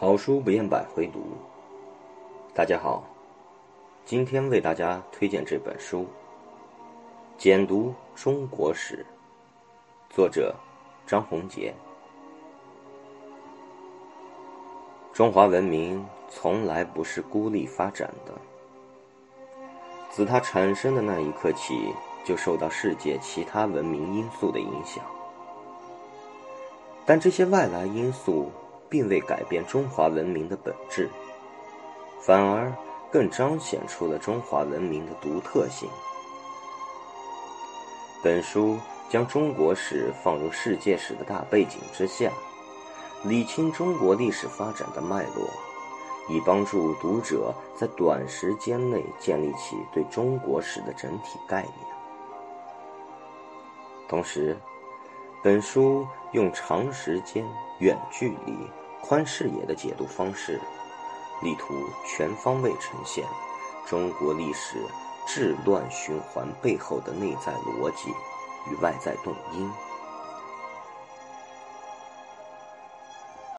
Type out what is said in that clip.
好书不厌百回读。大家好，今天为大家推荐这本书《简读中国史》，作者张宏杰。中华文明从来不是孤立发展的，自它产生的那一刻起，就受到世界其他文明因素的影响。但这些外来因素并未改变中华文明的本质，反而更彰显出了中华文明的独特性。本书将中国史放入世界史的大背景之下。理清中国历史发展的脉络，以帮助读者在短时间内建立起对中国史的整体概念。同时，本书用长时间、远距离、宽视野的解读方式，力图全方位呈现中国历史治乱循环背后的内在逻辑与外在动因。